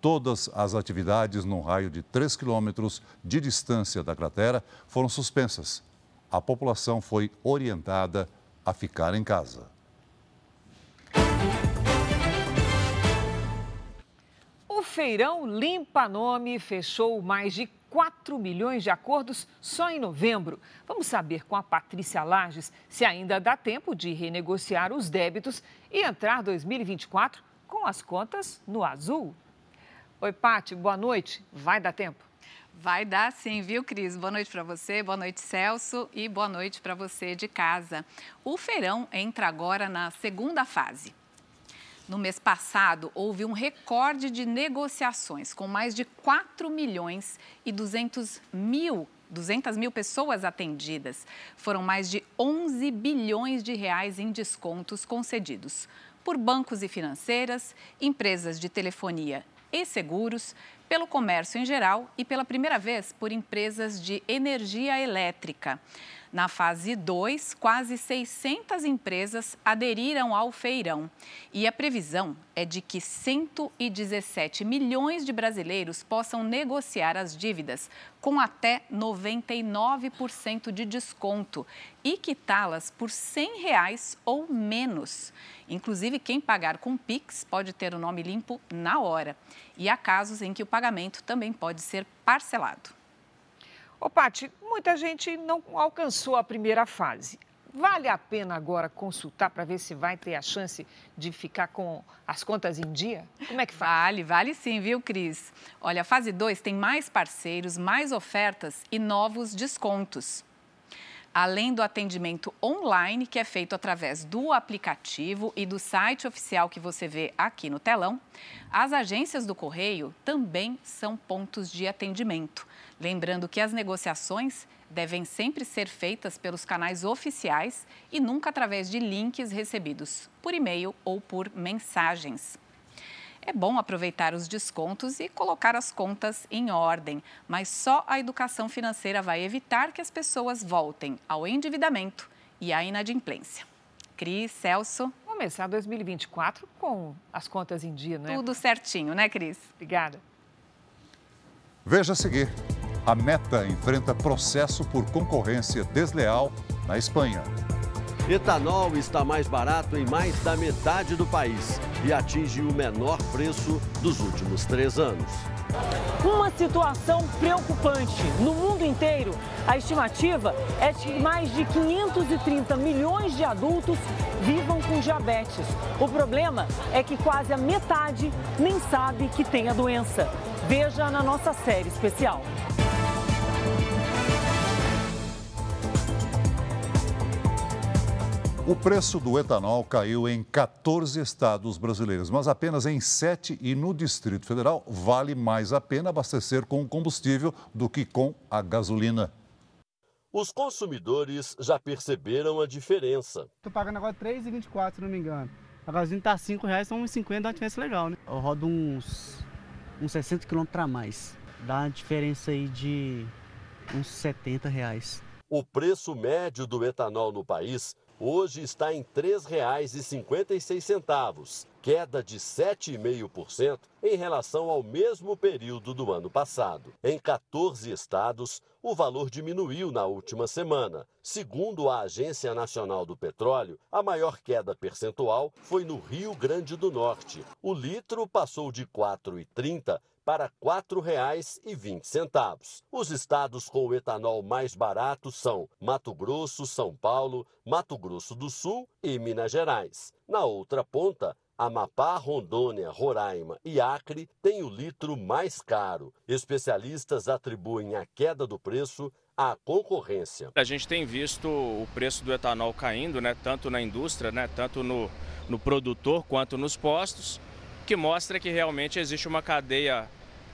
S2: Todas as atividades num raio de 3 quilômetros de distância da cratera foram suspensas. A população foi orientada a ficar em casa.
S3: O feirão Limpa Nome fechou mais de 4 milhões de acordos só em novembro. Vamos saber com a Patrícia Lages se ainda dá tempo de renegociar os débitos e entrar 2024 com as contas no azul. Oi, Pati, boa noite. Vai dar tempo?
S35: Vai dar sim, viu, Cris? Boa noite para você, boa noite, Celso, e boa noite para você de casa. O feirão entra agora na segunda fase. No mês passado, houve um recorde de negociações, com mais de 4 milhões e 200 mil 200 mil pessoas atendidas. Foram mais de 11 bilhões de reais em descontos concedidos por bancos e financeiras, empresas de telefonia e seguros, pelo comércio em geral e pela primeira vez por empresas de energia elétrica. Na fase 2, quase 600 empresas aderiram ao feirão e a previsão é de que 117 milhões de brasileiros possam negociar as dívidas com até 99% de desconto e quitá-las por 100 reais ou menos. Inclusive, quem pagar com Pix pode ter o nome limpo na hora. E há casos em que o pagamento também pode ser parcelado.
S3: Ô, Pati, muita gente não alcançou a primeira fase. Vale a pena agora consultar para ver se vai ter a chance de ficar com as contas em dia? Como é que faz?
S35: Vale, vale sim, viu, Cris? Olha, a fase 2 tem mais parceiros, mais ofertas e novos descontos além do atendimento online, que é feito através do aplicativo e do site oficial que você vê aqui no telão, as agências do Correio também são pontos de atendimento. Lembrando que as negociações devem sempre ser feitas pelos canais oficiais e nunca através de links recebidos por e-mail ou por mensagens. É bom aproveitar os descontos e colocar as contas em ordem, mas só a educação financeira vai evitar que as pessoas voltem ao endividamento e à inadimplência. Cris, Celso.
S3: Começar 2024 com as contas em dia, né?
S35: Tudo certinho, né, Cris?
S3: Obrigada.
S2: Veja a seguir. A Meta enfrenta processo por concorrência desleal na Espanha.
S36: Etanol está mais barato em mais da metade do país e atinge o menor preço dos últimos três anos.
S31: Uma situação preocupante. No mundo inteiro, a estimativa é de que mais de 530 milhões de adultos vivam com diabetes. O problema é que quase a metade nem sabe que tem a doença. Veja na nossa série especial.
S2: O preço do etanol caiu em 14 estados brasileiros, mas apenas em 7 e no Distrito Federal vale mais a pena abastecer com combustível do que com a gasolina.
S36: Os consumidores já perceberam a diferença.
S37: Estou pagando agora R$ 3,24, se não me engano. A gasolina está R$ 5,00, são uns 50, dá uma diferença legal, né? Eu rodo uns, uns 60 quilômetros a mais. Dá uma diferença aí de uns 70 reais.
S36: O preço médio do etanol no país hoje está em R$ 3,56, queda de 7,5% em relação ao mesmo período do ano passado. Em 14 estados, o valor diminuiu na última semana. Segundo a Agência Nacional do Petróleo, a maior queda percentual foi no Rio Grande do Norte. O litro passou de R$ 4,30 para R$ 4,20. Os estados com o etanol mais barato são Mato Grosso, São Paulo, Mato Grosso do Sul e Minas Gerais. Na outra ponta, Amapá, Rondônia, Roraima e Acre têm o litro mais caro. Especialistas atribuem a queda do preço à concorrência.
S38: A gente tem visto o preço do etanol caindo, né, tanto na indústria, né, tanto no, no produtor quanto nos postos, que mostra que realmente existe uma cadeia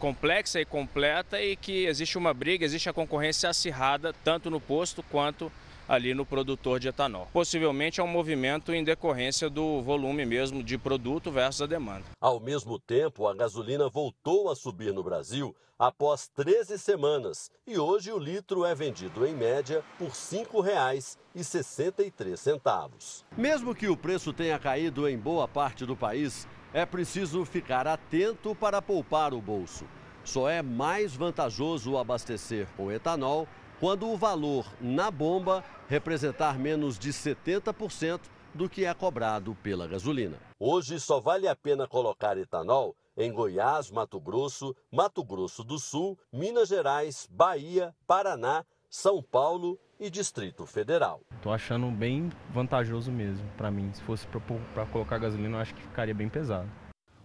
S38: complexa e completa e que existe uma briga, existe a concorrência acirrada tanto no posto quanto ali no produtor de etanol. Possivelmente é um movimento em decorrência do volume mesmo de produto versus a demanda.
S36: Ao mesmo tempo, a gasolina voltou a subir no Brasil após 13 semanas e hoje o litro é vendido em média por R$ 5,63. Mesmo que o preço tenha caído em boa parte do país, é preciso ficar atento para poupar o bolso. Só é mais vantajoso abastecer com etanol quando o valor na bomba representar menos de 70% do que é cobrado pela gasolina. Hoje só vale a pena colocar etanol em Goiás, Mato Grosso, Mato Grosso do Sul, Minas Gerais, Bahia, Paraná, São Paulo e Distrito Federal.
S39: Estou achando bem vantajoso mesmo para mim. Se fosse para colocar gasolina, eu acho que ficaria bem pesado.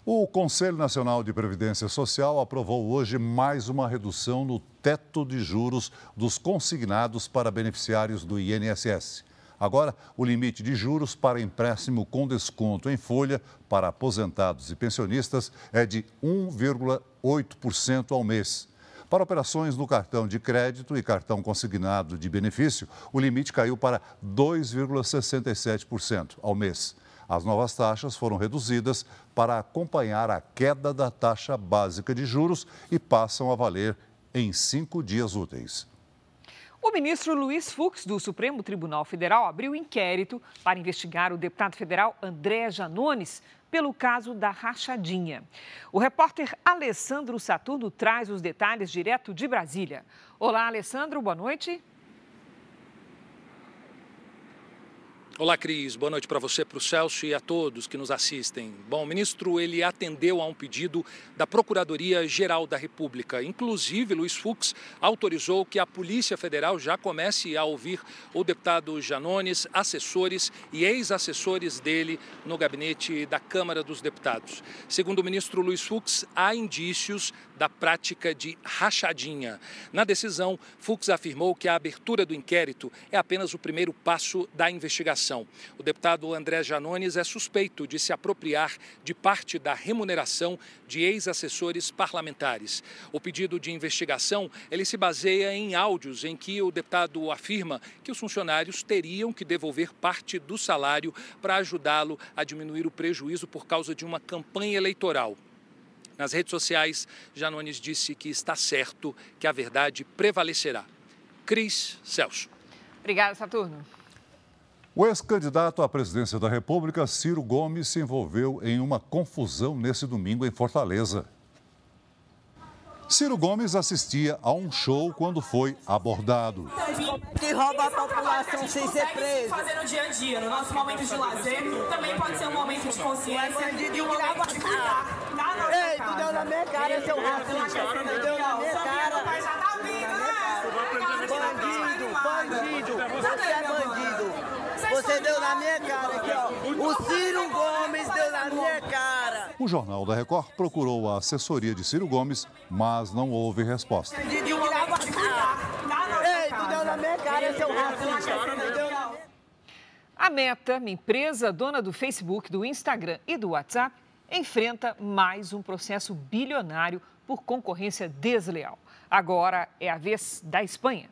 S2: O Conselho Nacional de Previdência Social aprovou hoje mais uma redução no teto de juros dos consignados para beneficiários do INSS. Agora, o limite de juros para empréstimo com desconto em folha para aposentados e pensionistas é de 1,8% ao mês. Para operações no cartão de crédito e cartão consignado de benefício, o limite caiu para 2,67% ao mês. As novas taxas foram reduzidas para acompanhar a queda da taxa básica de juros e passam a valer em cinco dias úteis.
S3: O ministro Luiz Fux, do Supremo Tribunal Federal, abriu inquérito para investigar o deputado federal André Janones pelo caso da rachadinha. O repórter Alessandro Saturno traz os detalhes direto de Brasília. Olá, Alessandro, boa noite.
S40: Olá, Cris. Boa noite para você, para o Celso e a todos que nos assistem. Bom, o ministro ele atendeu a um pedido da Procuradoria-Geral da República. Inclusive, Luiz Fux autorizou que a Polícia Federal já comece a ouvir o deputado Janones, assessores e ex-assessores dele no gabinete da Câmara dos Deputados. Segundo o ministro Luiz Fux, há indícios da prática de rachadinha. Na decisão, Fux afirmou que a abertura do inquérito é apenas o primeiro passo da investigação o deputado André Janones é suspeito de se apropriar de parte da remuneração de ex-assessores parlamentares. O pedido de investigação ele se baseia em áudios em que o deputado afirma que os funcionários teriam que devolver parte do salário para ajudá-lo a diminuir o prejuízo por causa de uma campanha eleitoral. Nas redes sociais, Janones disse que está certo que a verdade prevalecerá. Cris Celso.
S3: Obrigada, Saturno.
S2: O ex-candidato à presidência da República, Ciro Gomes, se envolveu em uma confusão nesse domingo em Fortaleza. Ciro Gomes assistia a um show quando foi abordado.
S41: Que rouba a população sem ser preso.
S42: Fazer no dia a dia, no nosso momento de lazer, também pode ser um momento de consciência e um momento de cuidar
S41: Ei, tu deu na minha cara, seu racista. Tu deu na minha cara. Bandido, bandido, você é bandido. Você deu na minha cara aqui, ó. O Ciro Gomes deu na minha cara.
S2: O Jornal da Record procurou a assessoria de Ciro Gomes, mas não houve resposta.
S41: Ei, tu deu na minha cara, seu racista.
S3: A Meta, empresa dona do Facebook, do Instagram e do WhatsApp, enfrenta mais um processo bilionário por concorrência desleal. Agora é a vez da Espanha.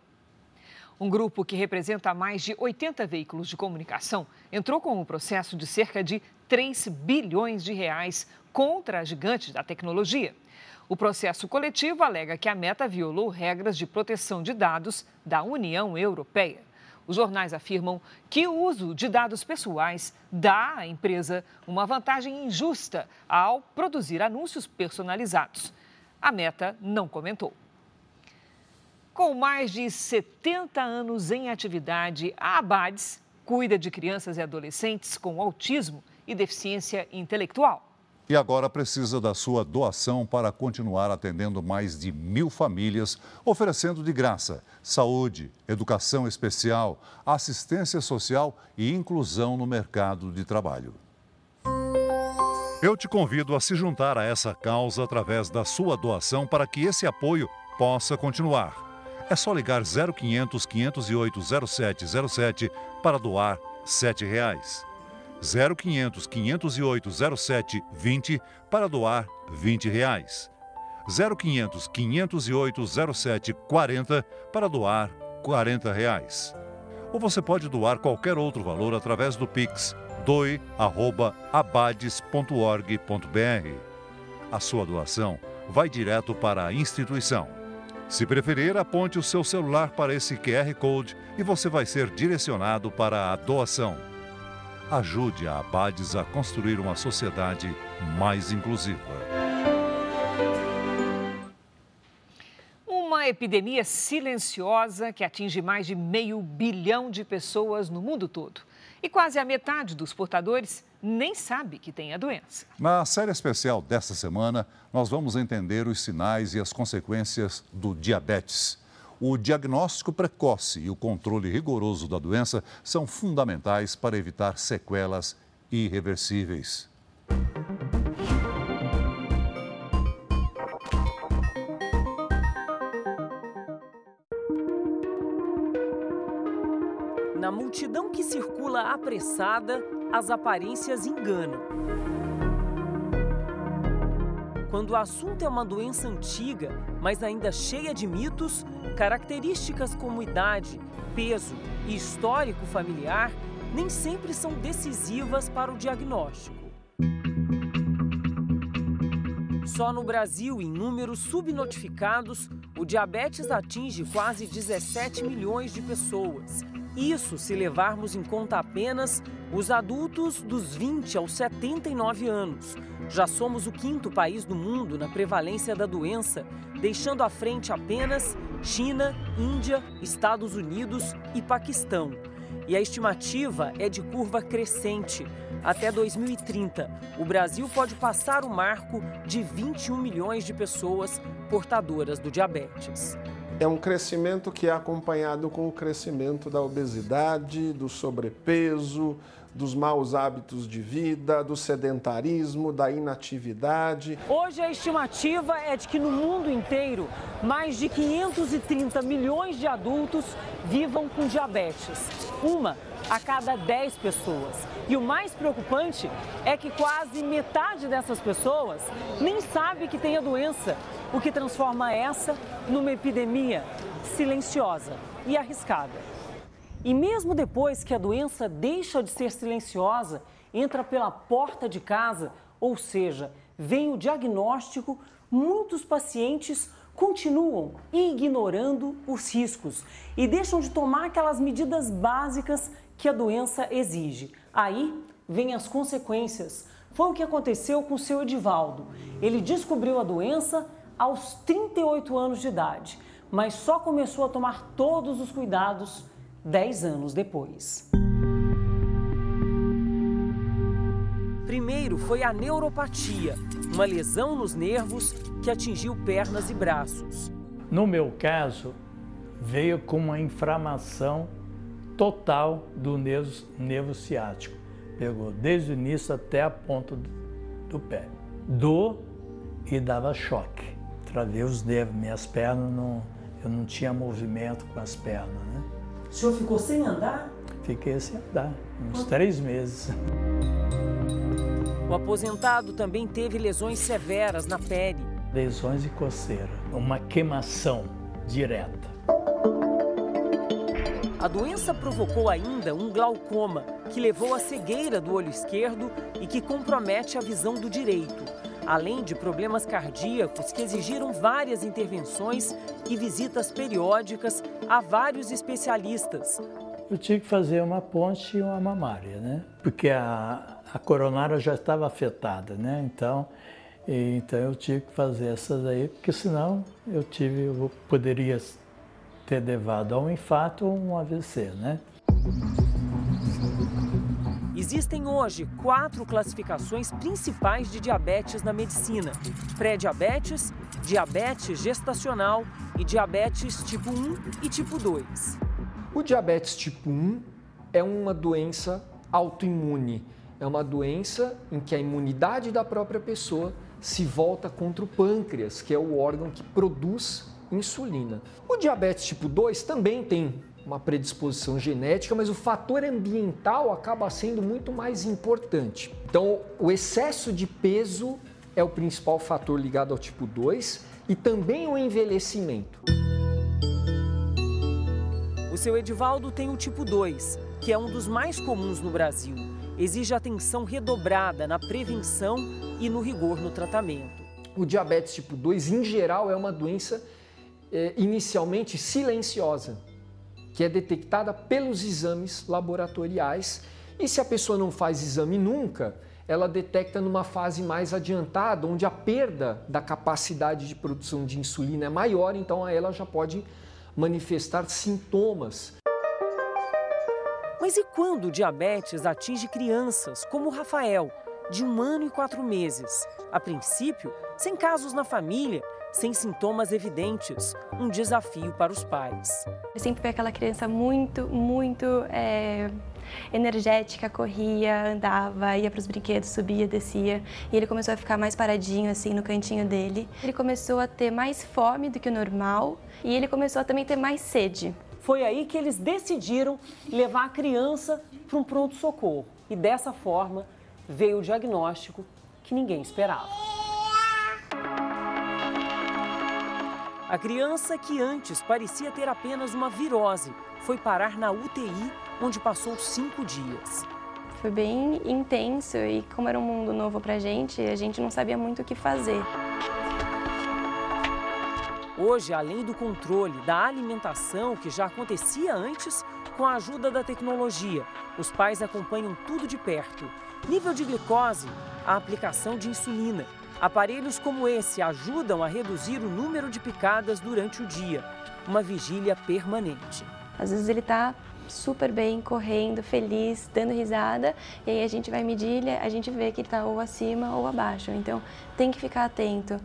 S3: Um grupo que representa mais de 80 veículos de comunicação entrou com um processo de cerca de 3 bilhões de reais contra a gigante da tecnologia. O processo coletivo alega que a Meta violou regras de proteção de dados da União Europeia. Os jornais afirmam que o uso de dados pessoais dá à empresa uma vantagem injusta ao produzir anúncios personalizados. A Meta não comentou. Com mais de 70 anos em atividade, a Abades cuida de crianças e adolescentes com autismo e deficiência intelectual.
S2: E agora precisa da sua doação para continuar atendendo mais de mil famílias, oferecendo de graça saúde, educação especial, assistência social e inclusão no mercado de trabalho. Eu te convido a se juntar a essa causa através da sua doação para que esse apoio possa continuar. É só ligar 0500 508 0707 para doar 7 reais. 0500 508 0720 para doar 20 reais. 0500 508 0740 para doar 40 reais. Ou você pode doar qualquer outro valor através do Pix doe@abades.org.br. A sua doação vai direto para a instituição. Se preferir, aponte o seu celular para esse QR Code e você vai ser direcionado para a doação. ajude a Abades a construir uma sociedade mais inclusiva.
S3: Uma epidemia silenciosa que atinge mais de meio bilhão de pessoas no mundo todo. E quase a metade dos portadores nem sabe que tem a doença.
S2: Na série especial desta semana, nós vamos entender os sinais e as consequências do diabetes. O diagnóstico precoce e o controle rigoroso da doença são fundamentais para evitar sequelas irreversíveis.
S31: Na multidão que circula apressada, as aparências enganam. Quando o assunto é uma doença antiga, mas ainda cheia de mitos, características como idade, peso e histórico familiar nem sempre são decisivas para o diagnóstico. Só no Brasil, em números subnotificados, o diabetes atinge quase 17 milhões de pessoas. Isso se levarmos em conta apenas os adultos dos 20 aos 79 anos. Já somos o quinto país do mundo na prevalência da doença, deixando à frente apenas China, Índia, Estados Unidos e Paquistão. E a estimativa é de curva crescente. Até 2030, o Brasil pode passar o marco de 21 milhões de pessoas portadoras do diabetes.
S43: É um crescimento que é acompanhado com o crescimento da obesidade, do sobrepeso, dos maus hábitos de vida, do sedentarismo, da inatividade.
S31: Hoje a estimativa é de que no mundo inteiro mais de 530 milhões de adultos vivam com diabetes. Uma a cada 10 pessoas. E o mais preocupante é que quase metade dessas pessoas nem sabe que tem a doença, o que transforma essa numa epidemia silenciosa e arriscada. E mesmo depois que a doença deixa de ser silenciosa, entra pela porta de casa, ou seja, vem o diagnóstico, muitos pacientes continuam ignorando os riscos e deixam de tomar aquelas medidas básicas que a doença exige. Aí vem as consequências. Foi o que aconteceu com o seu Edivaldo. Ele descobriu a doença aos 38 anos de idade, mas só começou a tomar todos os cuidados 10 anos depois. Primeiro foi a neuropatia, uma lesão nos nervos que atingiu pernas e braços.
S44: No meu caso, veio com uma inflamação total do nervo, nervo ciático. Pegou desde o início até a ponta do, do pé. Dor e dava choque. Travei os nervos, minhas pernas, não, eu não tinha movimento com as pernas. Né?
S31: O senhor ficou sem andar?
S44: Fiquei sem andar, uns três meses.
S31: O aposentado também teve lesões severas na pele.
S44: Lesões e coceira, uma queimação direta.
S31: A doença provocou ainda um glaucoma, que levou à cegueira do olho esquerdo e que compromete a visão do direito, além de problemas cardíacos que exigiram várias intervenções e visitas periódicas a vários especialistas.
S44: Eu tive que fazer uma ponte e uma mamária, né? Porque a, a coronária já estava afetada, né? Então, então eu tive que fazer essas aí, porque senão eu tive, eu poderia ter levado a um infarto ou um AVC, né?
S31: Existem hoje quatro classificações principais de diabetes na medicina: pré-diabetes, diabetes gestacional e diabetes tipo 1 e tipo 2.
S45: O diabetes tipo 1 é uma doença autoimune. É uma doença em que a imunidade da própria pessoa se volta contra o pâncreas, que é o órgão que produz insulina. O diabetes tipo 2 também tem uma predisposição genética, mas o fator ambiental acaba sendo muito mais importante. Então, o excesso de peso é o principal fator ligado ao tipo 2 e também o envelhecimento.
S31: O seu Edivaldo tem o tipo 2, que é um dos mais comuns no Brasil. Exige atenção redobrada na prevenção e no rigor no tratamento.
S45: O diabetes tipo 2, em geral, é uma doença é, inicialmente silenciosa, que é detectada pelos exames laboratoriais E se a pessoa não faz exame nunca, ela detecta numa fase mais adiantada, onde a perda da capacidade de produção de insulina é maior, então ela já pode manifestar sintomas.
S31: Mas e quando o diabetes atinge crianças, como o Rafael, de um ano e quatro meses? A princípio, sem casos na família, sem sintomas evidentes, um desafio para os pais.
S46: Eu sempre fui aquela criança muito, muito é, energética, corria, andava, ia para os brinquedos, subia, descia. E ele começou a ficar mais paradinho assim no cantinho dele. Ele começou a ter mais fome do que o normal e ele começou a também ter mais sede.
S31: Foi aí que eles decidiram levar a criança para um pronto-socorro. E dessa forma veio o diagnóstico que ninguém esperava. A criança, que antes parecia ter apenas uma virose, foi parar na UTI, onde passou cinco dias.
S46: Foi bem intenso e, como era um mundo novo para a gente, a gente não sabia muito o que fazer.
S31: Hoje, além do controle da alimentação que já acontecia antes, com a ajuda da tecnologia, os pais acompanham tudo de perto. Nível de glicose, a aplicação de insulina. Aparelhos como esse ajudam a reduzir o número de picadas durante o dia. Uma vigília permanente.
S46: Às vezes ele está super bem, correndo, feliz, dando risada, e aí a gente vai medir, a gente vê que ele está ou acima ou abaixo. Então tem que ficar atento.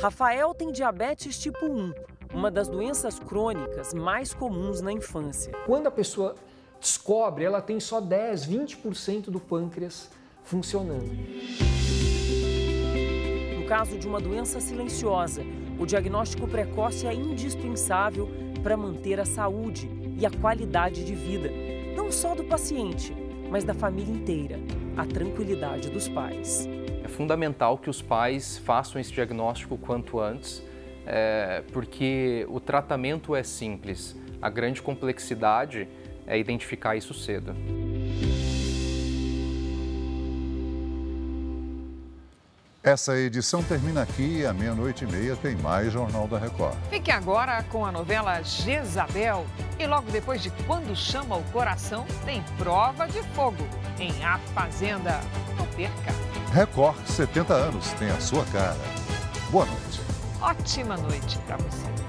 S31: Rafael tem diabetes tipo 1, uma das doenças crônicas mais comuns na infância.
S45: Quando a pessoa descobre, ela tem só 10, 20% do pâncreas funcionando.
S31: Caso de uma doença silenciosa, o diagnóstico precoce é indispensável para manter a saúde e a qualidade de vida, não só do paciente, mas da família inteira, a tranquilidade dos pais.
S47: É fundamental que os pais façam esse diagnóstico quanto antes, é, porque o tratamento é simples, a grande complexidade é identificar isso cedo.
S2: Essa edição termina aqui à meia-noite e meia tem mais Jornal da Record.
S3: Fique agora com a novela Jezabel. E logo depois de Quando Chama o Coração, tem Prova de Fogo em A Fazenda. Não perca.
S2: Record 70 anos tem a sua cara. Boa noite.
S3: Ótima noite para você.